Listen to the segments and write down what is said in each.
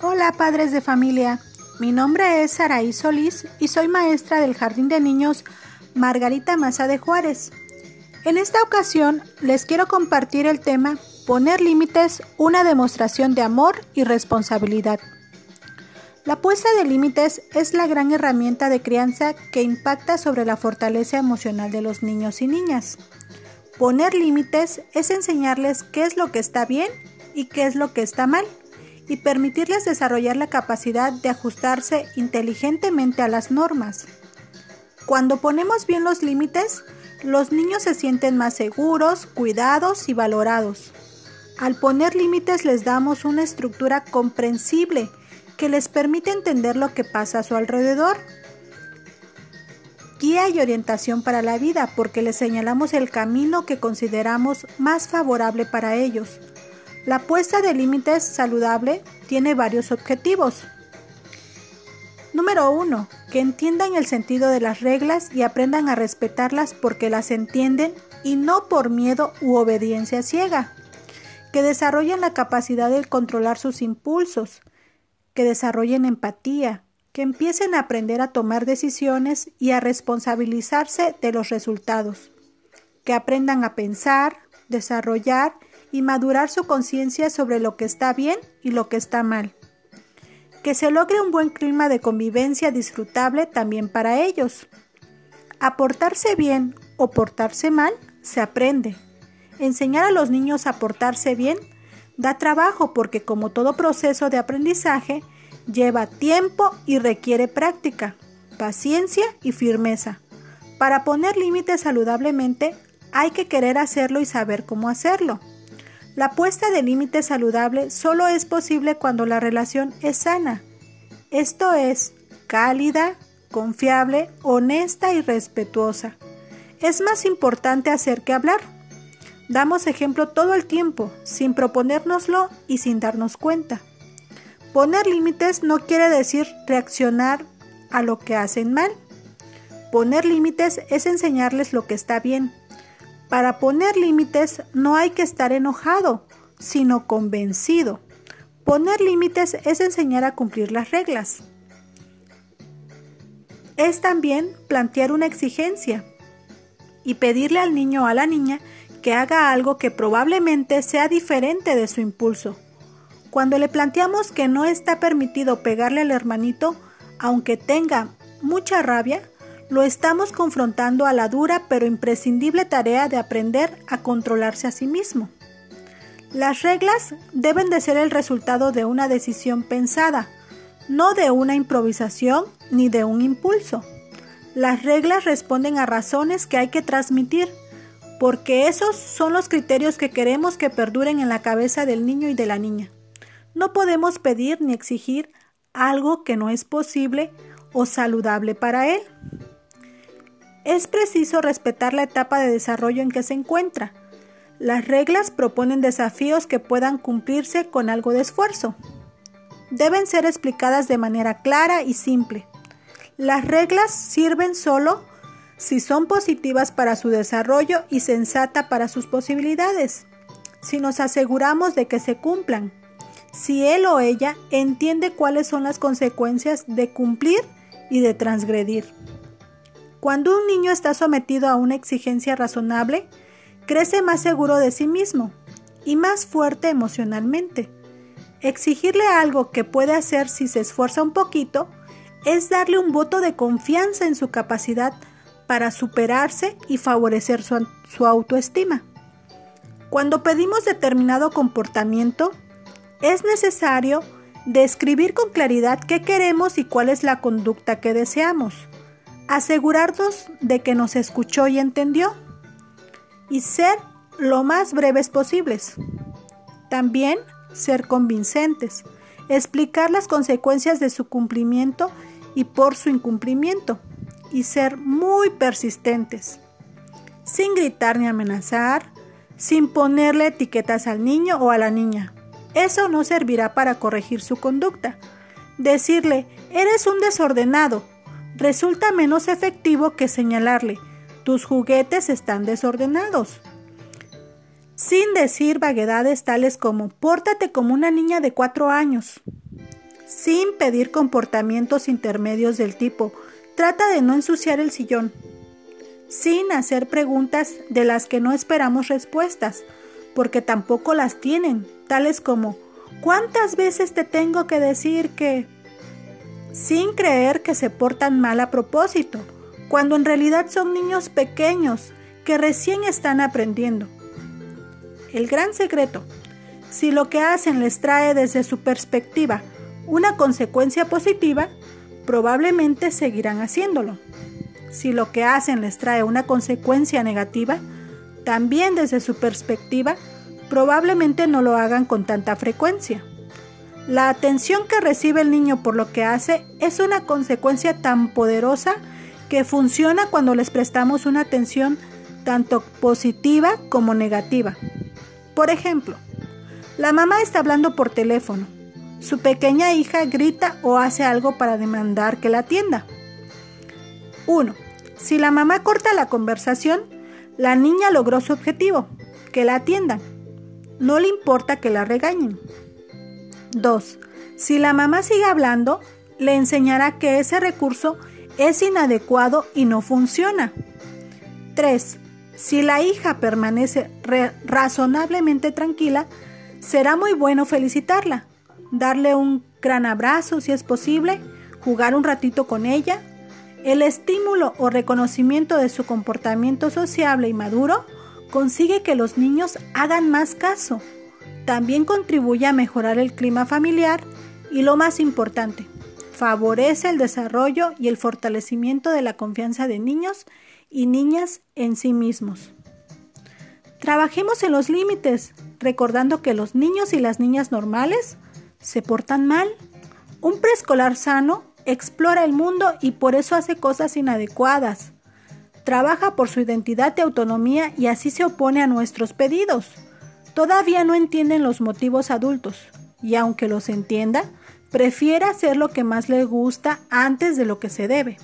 Hola padres de familia, mi nombre es Saraí Solís y soy maestra del Jardín de Niños Margarita Maza de Juárez. En esta ocasión les quiero compartir el tema Poner límites, una demostración de amor y responsabilidad. La puesta de límites es la gran herramienta de crianza que impacta sobre la fortaleza emocional de los niños y niñas. Poner límites es enseñarles qué es lo que está bien y qué es lo que está mal y permitirles desarrollar la capacidad de ajustarse inteligentemente a las normas. Cuando ponemos bien los límites, los niños se sienten más seguros, cuidados y valorados. Al poner límites les damos una estructura comprensible que les permite entender lo que pasa a su alrededor. Guía y orientación para la vida porque les señalamos el camino que consideramos más favorable para ellos. La puesta de límites saludable tiene varios objetivos. Número 1. Que entiendan el sentido de las reglas y aprendan a respetarlas porque las entienden y no por miedo u obediencia ciega. Que desarrollen la capacidad de controlar sus impulsos. Que desarrollen empatía. Que empiecen a aprender a tomar decisiones y a responsabilizarse de los resultados. Que aprendan a pensar, desarrollar y madurar su conciencia sobre lo que está bien y lo que está mal. Que se logre un buen clima de convivencia disfrutable también para ellos. A portarse bien o portarse mal se aprende. Enseñar a los niños a portarse bien da trabajo porque como todo proceso de aprendizaje lleva tiempo y requiere práctica, paciencia y firmeza. Para poner límites saludablemente hay que querer hacerlo y saber cómo hacerlo. La puesta de límites saludable solo es posible cuando la relación es sana. Esto es, cálida, confiable, honesta y respetuosa. Es más importante hacer que hablar. Damos ejemplo todo el tiempo, sin proponérnoslo y sin darnos cuenta. Poner límites no quiere decir reaccionar a lo que hacen mal. Poner límites es enseñarles lo que está bien, para poner límites no hay que estar enojado, sino convencido. Poner límites es enseñar a cumplir las reglas. Es también plantear una exigencia y pedirle al niño o a la niña que haga algo que probablemente sea diferente de su impulso. Cuando le planteamos que no está permitido pegarle al hermanito, aunque tenga mucha rabia, lo estamos confrontando a la dura pero imprescindible tarea de aprender a controlarse a sí mismo. Las reglas deben de ser el resultado de una decisión pensada, no de una improvisación ni de un impulso. Las reglas responden a razones que hay que transmitir, porque esos son los criterios que queremos que perduren en la cabeza del niño y de la niña. No podemos pedir ni exigir algo que no es posible o saludable para él. Es preciso respetar la etapa de desarrollo en que se encuentra. Las reglas proponen desafíos que puedan cumplirse con algo de esfuerzo. Deben ser explicadas de manera clara y simple. Las reglas sirven solo si son positivas para su desarrollo y sensata para sus posibilidades, si nos aseguramos de que se cumplan, si él o ella entiende cuáles son las consecuencias de cumplir y de transgredir. Cuando un niño está sometido a una exigencia razonable, crece más seguro de sí mismo y más fuerte emocionalmente. Exigirle algo que puede hacer si se esfuerza un poquito es darle un voto de confianza en su capacidad para superarse y favorecer su, autoestima. Cuando pedimos determinado comportamiento, es necesario describir con claridad qué queremos y cuál es la conducta que deseamos asegurarnos de que nos escuchó y entendió y ser lo más breves posibles. También ser convincentes, explicar las consecuencias de su cumplimiento y por su incumplimiento y ser muy persistentes, sin gritar ni amenazar, sin ponerle etiquetas al niño o a la niña. Eso no servirá para corregir su conducta. Decirle, eres un desordenado, resulta menos efectivo que señalarle, tus juguetes están desordenados. Sin decir vaguedades tales como, pórtate como una niña de cuatro años. sin pedir comportamientos intermedios del tipo trata de no ensuciar el sillón, sin hacer preguntas de las que no esperamos respuestas, porque tampoco las tienen, tales como ¿cuántas veces te tengo que decir que... sin creer que se portan mal a propósito, cuando en realidad son niños pequeños que recién están aprendiendo. El gran secreto, si lo que hacen les trae desde su perspectiva una consecuencia positiva, probablemente seguirán haciéndolo. Si lo que hacen les trae una consecuencia negativa, también desde su perspectiva, probablemente no lo hagan con tanta frecuencia. La atención que recibe el niño por lo que hace es una consecuencia tan poderosa que funciona cuando les prestamos una atención tanto positiva como negativa. Por ejemplo, la mamá está hablando por teléfono. Su pequeña hija grita o hace algo para demandar que la atienda. 1. Si la mamá corta la conversación, la niña logró su objetivo, que la atiendan. No le importa que la regañen. 2. Si la mamá sigue hablando, le enseñará que ese recurso es inadecuado y no funciona. 3. Si la hija permanece razonablemente tranquila, será muy bueno felicitarla, darle un gran abrazo si es posible, jugar un ratito con ella. El estímulo o reconocimiento de su comportamiento sociable y maduro consigue que los niños hagan más caso. También contribuye a mejorar el clima familiar y lo más importante, favorece el desarrollo y el fortalecimiento de la confianza de niños y niñas en sí mismos. Trabajemos en los límites, recordando que los niños y las niñas normales se portan mal. Un preescolar sano explora el mundo y por eso hace cosas inadecuadas. Trabaja por su identidad de autonomía y así se opone a nuestros pedidos. Todavía no entienden los motivos adultos y aunque los entienda, prefiere hacer lo que más le gusta antes de lo que se debe.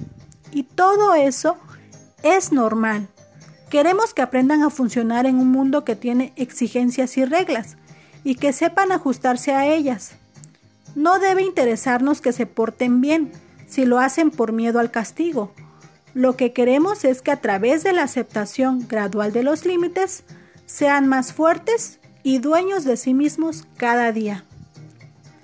Y todo eso es normal. Queremos que aprendan a funcionar en un mundo que tiene exigencias y reglas y que sepan ajustarse a ellas. No debe interesarnos que se porten bien si lo hacen por miedo al castigo. Lo que queremos es que a través de la aceptación gradual de los límites sean más fuertes y dueños de sí mismos cada día.